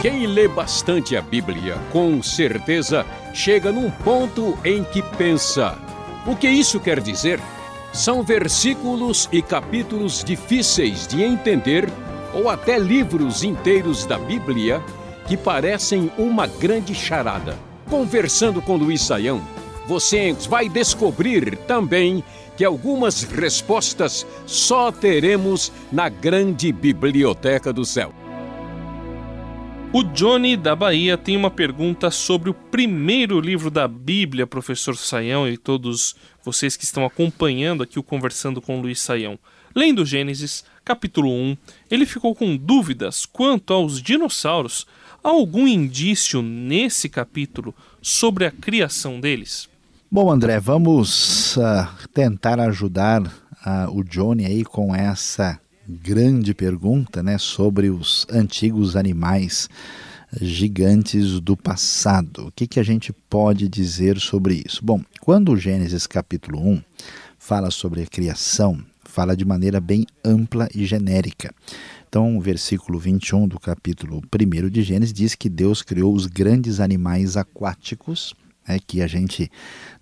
Quem lê bastante a Bíblia, com certeza chega num ponto em que pensa: o que isso quer dizer? São versículos e capítulos difíceis de entender, ou até livros inteiros da Bíblia que parecem uma grande charada. Conversando com Luiz Saião, você vai descobrir também que algumas respostas só teremos na grande biblioteca do céu. O Johnny da Bahia tem uma pergunta sobre o primeiro livro da Bíblia, professor Saião e todos vocês que estão acompanhando aqui o Conversando com Luiz Saião. Lendo Gênesis, capítulo 1, ele ficou com dúvidas quanto aos dinossauros. Há algum indício nesse capítulo sobre a criação deles? Bom, André, vamos uh, tentar ajudar uh, o Johnny aí com essa grande pergunta, né, sobre os antigos animais gigantes do passado. O que, que a gente pode dizer sobre isso? Bom, quando o Gênesis capítulo 1 fala sobre a criação, fala de maneira bem ampla e genérica. Então, o versículo 21 do capítulo 1 de Gênesis diz que Deus criou os grandes animais aquáticos né, que a gente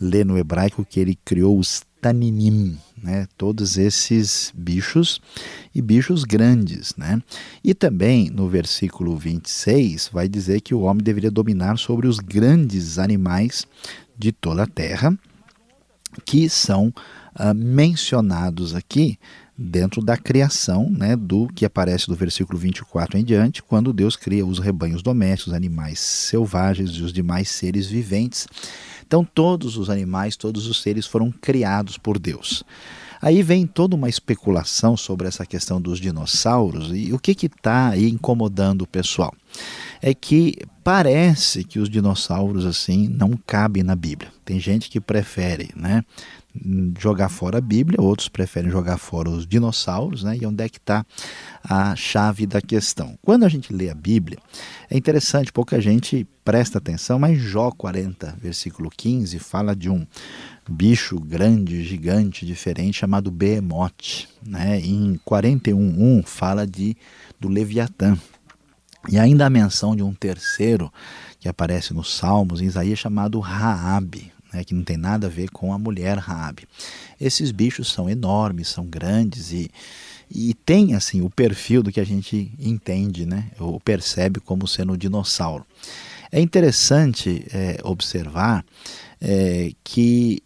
lê no hebraico que ele criou os taninim, né, todos esses bichos e bichos grandes. Né? E também no versículo 26 vai dizer que o homem deveria dominar sobre os grandes animais de toda a terra, que são uh, mencionados aqui dentro da criação, né, do que aparece do versículo 24 em diante, quando Deus cria os rebanhos domésticos, animais selvagens e os demais seres viventes. Então, todos os animais, todos os seres foram criados por Deus. Aí vem toda uma especulação sobre essa questão dos dinossauros e o que está aí incomodando o pessoal. É que parece que os dinossauros assim não cabem na Bíblia. Tem gente que prefere, né, jogar fora a Bíblia, outros preferem jogar fora os dinossauros, né? E onde é que está a chave da questão? Quando a gente lê a Bíblia, é interessante, pouca gente presta atenção, mas Jó 40, versículo 15, fala de um bicho grande, gigante, diferente, chamado Behemoth. Né? Em 41.1 fala de, do Leviatã. E ainda a menção de um terceiro que aparece nos Salmos, em Isaías, chamado Raabe né, que não tem nada a ver com a mulher Raabe. Esses bichos são enormes, são grandes e, e tem assim o perfil do que a gente entende, né, ou percebe como sendo um dinossauro. É interessante é, observar é, que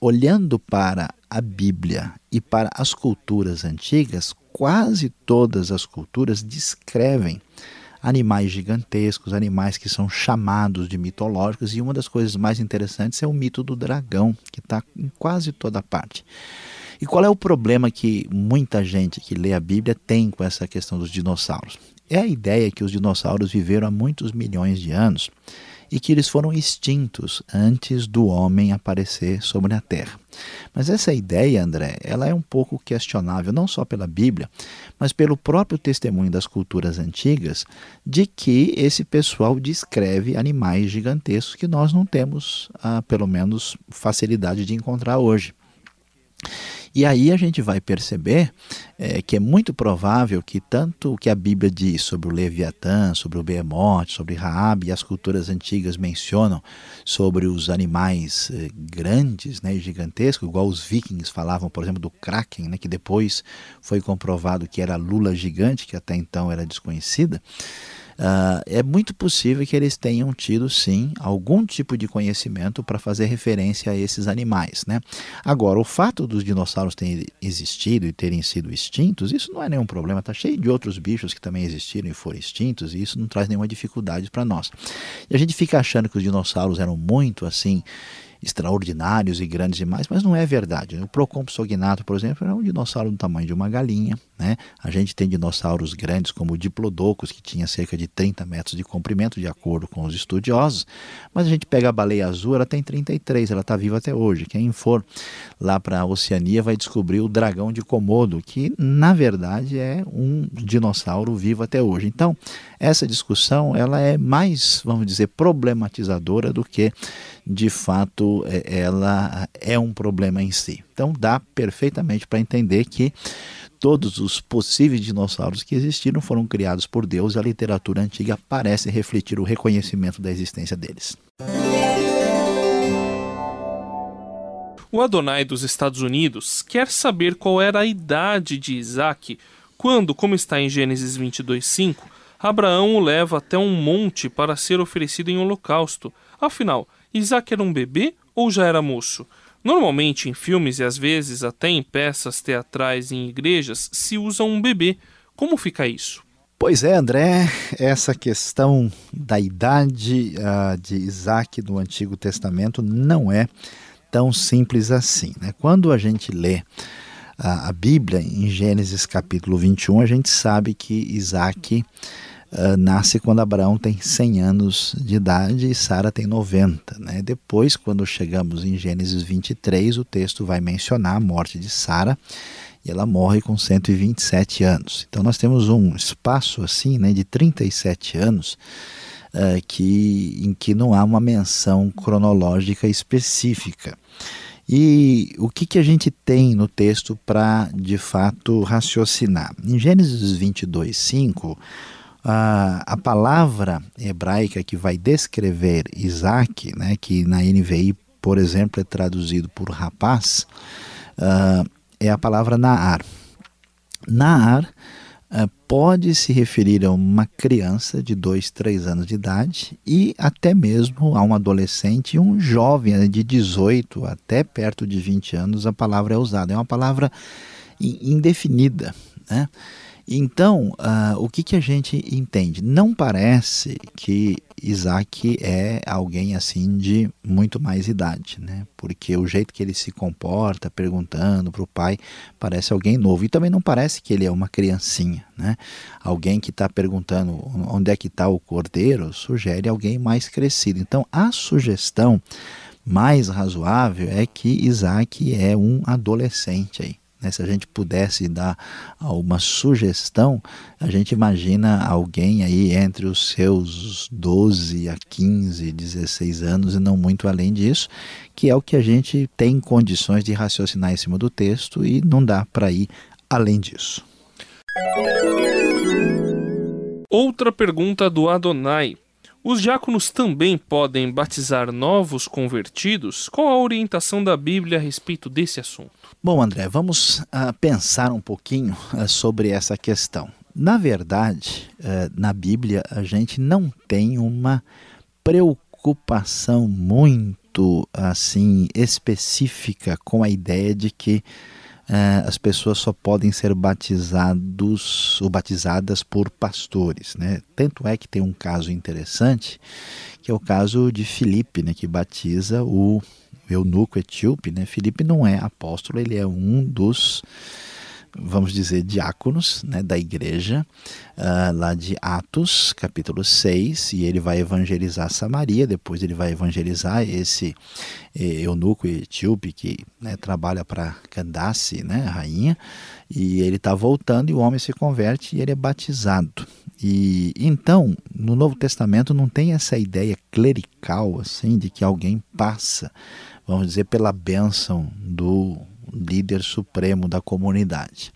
olhando para a Bíblia e para as culturas antigas, quase todas as culturas descrevem animais gigantescos, animais que são chamados de mitológicos, e uma das coisas mais interessantes é o mito do dragão, que está em quase toda parte. E qual é o problema que muita gente que lê a Bíblia tem com essa questão dos dinossauros? É a ideia que os dinossauros viveram há muitos milhões de anos e que eles foram extintos antes do homem aparecer sobre a Terra. Mas essa ideia, André, ela é um pouco questionável, não só pela Bíblia, mas pelo próprio testemunho das culturas antigas, de que esse pessoal descreve animais gigantescos que nós não temos, ah, pelo menos, facilidade de encontrar hoje. E aí a gente vai perceber é, que é muito provável que tanto o que a Bíblia diz sobre o Leviatã, sobre o Behemoth, sobre Raab e as culturas antigas mencionam sobre os animais eh, grandes né, e gigantescos, igual os vikings falavam, por exemplo, do Kraken, né, que depois foi comprovado que era lula gigante, que até então era desconhecida. Uh, é muito possível que eles tenham tido, sim, algum tipo de conhecimento para fazer referência a esses animais. Né? Agora, o fato dos dinossauros terem existido e terem sido extintos, isso não é nenhum problema. Está cheio de outros bichos que também existiram e foram extintos, e isso não traz nenhuma dificuldade para nós. E a gente fica achando que os dinossauros eram muito assim extraordinários e grandes demais, mas não é verdade. O Procompsognato, por exemplo, é um dinossauro do tamanho de uma galinha. Né? A gente tem dinossauros grandes como o Diplodocus, que tinha cerca de 30 metros de comprimento, de acordo com os estudiosos, mas a gente pega a baleia azul, ela tem 33, ela está viva até hoje. Quem for lá para a Oceania vai descobrir o dragão de Komodo, que na verdade é um dinossauro vivo até hoje. Então, essa discussão ela é mais, vamos dizer, problematizadora do que de fato é, ela é um problema em si. Então dá perfeitamente para entender que todos os possíveis dinossauros que existiram foram criados por Deus e a literatura antiga parece refletir o reconhecimento da existência deles. O Adonai dos Estados Unidos quer saber qual era a idade de Isaac quando, como está em Gênesis 22:5, Abraão o leva até um monte para ser oferecido em holocausto. Afinal, Isaac era um bebê ou já era moço? Normalmente em filmes e às vezes até em peças teatrais e em igrejas se usa um bebê. Como fica isso? Pois é, André, essa questão da idade uh, de Isaac no Antigo Testamento não é tão simples assim. Né? Quando a gente lê a, a Bíblia, em Gênesis capítulo 21, a gente sabe que Isaac uh, nasce quando Abraão tem 100 anos de idade e Sara tem 90. Né? Depois, quando chegamos em Gênesis 23, o texto vai mencionar a morte de Sara e ela morre com 127 anos. Então nós temos um espaço assim, né, de 37 anos uh, que, em que não há uma menção cronológica específica. E o que, que a gente tem no texto para, de fato, raciocinar? Em Gênesis 22, 5, a, a palavra hebraica que vai descrever Isaac, né, que na NVI, por exemplo, é traduzido por rapaz, uh, é a palavra Naar. Naar uh, pode se referir a uma criança de 2, 3 anos de idade e até mesmo a um adolescente um jovem né, de 18 até perto de 20 anos, a palavra é usada. É uma palavra indefinida. Né? Então, uh, o que, que a gente entende? Não parece que Isaac é alguém assim de muito mais idade, né? Porque o jeito que ele se comporta, perguntando para o pai, parece alguém novo. E também não parece que ele é uma criancinha, né? Alguém que está perguntando onde é que está o cordeiro sugere alguém mais crescido. Então, a sugestão mais razoável é que Isaac é um adolescente aí. Né? Se a gente pudesse dar uma sugestão, a gente imagina alguém aí entre os seus 12 a 15, 16 anos e não muito além disso, que é o que a gente tem condições de raciocinar em cima do texto e não dá para ir além disso. Outra pergunta do Adonai. Os diáconos também podem batizar novos convertidos? Qual a orientação da Bíblia a respeito desse assunto? Bom, André, vamos uh, pensar um pouquinho uh, sobre essa questão. Na verdade, uh, na Bíblia, a gente não tem uma preocupação muito assim específica com a ideia de que as pessoas só podem ser batizados ou batizadas por pastores, né? Tanto é que tem um caso interessante, que é o caso de Filipe, né, que batiza o eunuco etíope, né? Filipe não é apóstolo, ele é um dos, vamos dizer, diáconos né, da igreja, uh, lá de Atos, capítulo 6, e ele vai evangelizar Samaria, depois ele vai evangelizar esse eh, eunuco etíope que né, trabalha para Candace, né, a rainha, e ele está voltando e o homem se converte e ele é batizado. E então, no Novo Testamento não tem essa ideia clerical assim de que alguém passa vamos dizer, pela bênção do líder supremo da comunidade.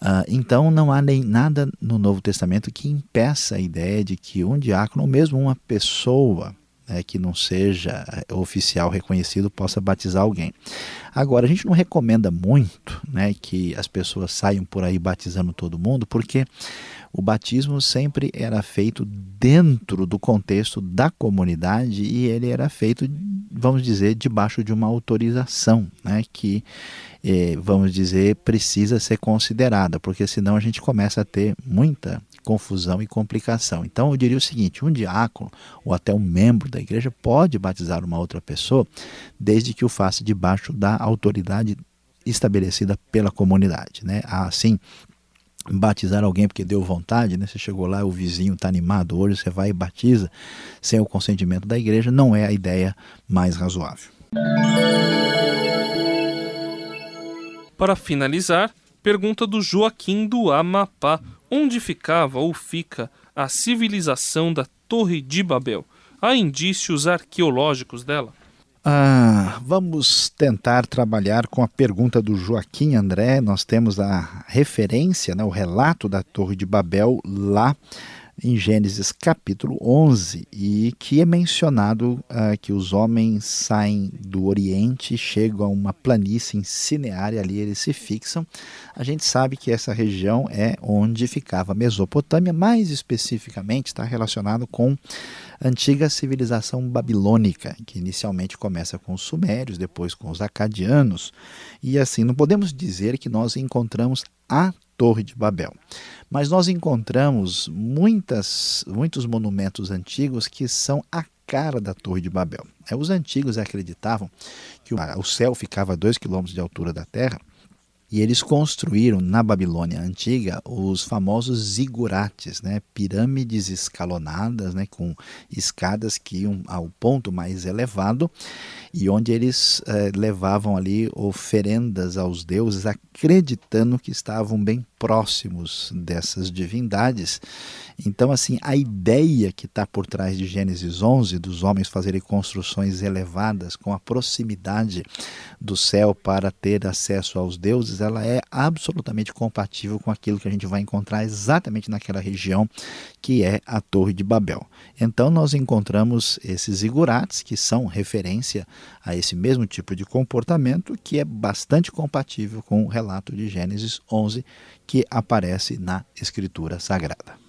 Uh, então não há nem nada no Novo Testamento que impeça a ideia de que um diácono, ou mesmo uma pessoa né, que não seja eh, oficial reconhecido, possa batizar alguém. Agora, a gente não recomenda muito né, que as pessoas saiam por aí batizando todo mundo, porque o batismo sempre era feito dentro do contexto da comunidade e ele era feito, vamos dizer, debaixo de uma autorização, né, que, eh, vamos dizer, precisa ser considerada, porque senão a gente começa a ter muita confusão e complicação. Então eu diria o seguinte: um diácono ou até um membro da igreja pode batizar uma outra pessoa, desde que o faça debaixo da autoridade estabelecida pela comunidade. Né? Assim, batizar alguém porque deu vontade, né? Você chegou lá, o vizinho está animado, hoje você vai e batiza sem o consentimento da igreja, não é a ideia mais razoável. Para finalizar, pergunta do Joaquim do Amapá: onde ficava ou fica a civilização da Torre de Babel? Há indícios arqueológicos dela? ah, vamos tentar trabalhar com a pergunta do Joaquim André. Nós temos a referência, né, o relato da Torre de Babel lá em Gênesis capítulo 11 e que é mencionado uh, que os homens saem do Oriente, chegam a uma planície em Cineária, ali eles se fixam. A gente sabe que essa região é onde ficava a Mesopotâmia, mais especificamente está relacionado com a antiga civilização babilônica, que inicialmente começa com os sumérios, depois com os acadianos, e assim não podemos dizer que nós encontramos a Torre de Babel. Mas nós encontramos muitas, muitos monumentos antigos que são a cara da Torre de Babel. É, os antigos acreditavam que o céu ficava a dois quilômetros de altura da terra e eles construíram na Babilônia antiga os famosos zigurates, né? pirâmides escalonadas, né? com escadas que iam ao ponto mais elevado e onde eles eh, levavam ali oferendas aos deuses, acreditando que estavam bem próximos dessas divindades. Então, assim, a ideia que está por trás de Gênesis 11, dos homens fazerem construções elevadas com a proximidade do céu para ter acesso aos deuses, ela é absolutamente compatível com aquilo que a gente vai encontrar exatamente naquela região que é a Torre de Babel. Então, nós encontramos esses igurates, que são referência a esse mesmo tipo de comportamento, que é bastante compatível com o relato de Gênesis 11, que aparece na Escritura Sagrada.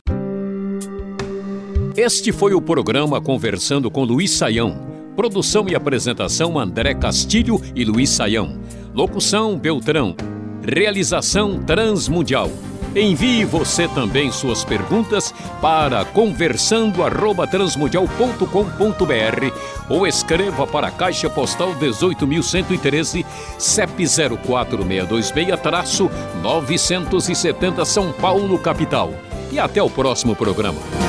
Este foi o programa Conversando com Luiz Saião. Produção e apresentação André Castilho e Luiz Saião. Locução Beltrão. Realização Transmundial. Envie você também suas perguntas para conversando@transmundial.com.br ou escreva para a Caixa Postal 18.113, CEP 04626-970 São Paulo, capital. E até o próximo programa.